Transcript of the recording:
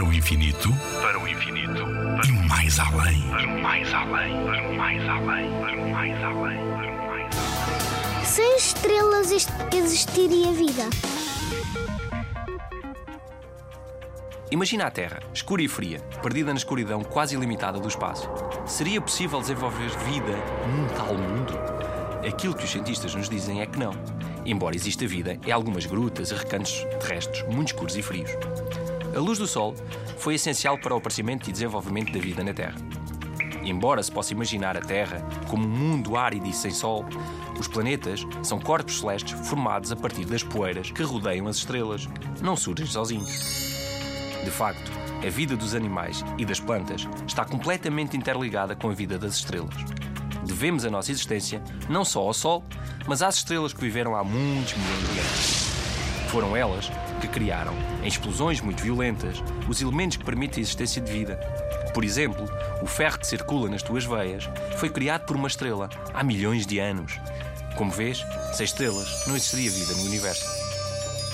Para o infinito, para o infinito, e mais além, para mais além, para mais além, para mais além, para mais além. Sem estrelas ex- existiria vida. Imagina a Terra, escura e fria, perdida na escuridão quase ilimitada do espaço. Seria possível desenvolver vida num tal mundo? Aquilo que os cientistas nos dizem é que não. Embora exista vida em algumas grutas e recantos terrestres muito escuros e frios. A luz do Sol foi essencial para o aparecimento e desenvolvimento da vida na Terra. Embora se possa imaginar a Terra como um mundo árido e sem Sol, os planetas são corpos celestes formados a partir das poeiras que rodeiam as estrelas. Não surgem sozinhos. De facto, a vida dos animais e das plantas está completamente interligada com a vida das estrelas. Devemos a nossa existência não só ao Sol, mas às estrelas que viveram há muitos milhões de anos. Foram elas que criaram, em explosões muito violentas, os elementos que permitem a existência de vida. Por exemplo, o ferro que circula nas tuas veias foi criado por uma estrela há milhões de anos. Como vês, sem estrelas não existiria vida no universo.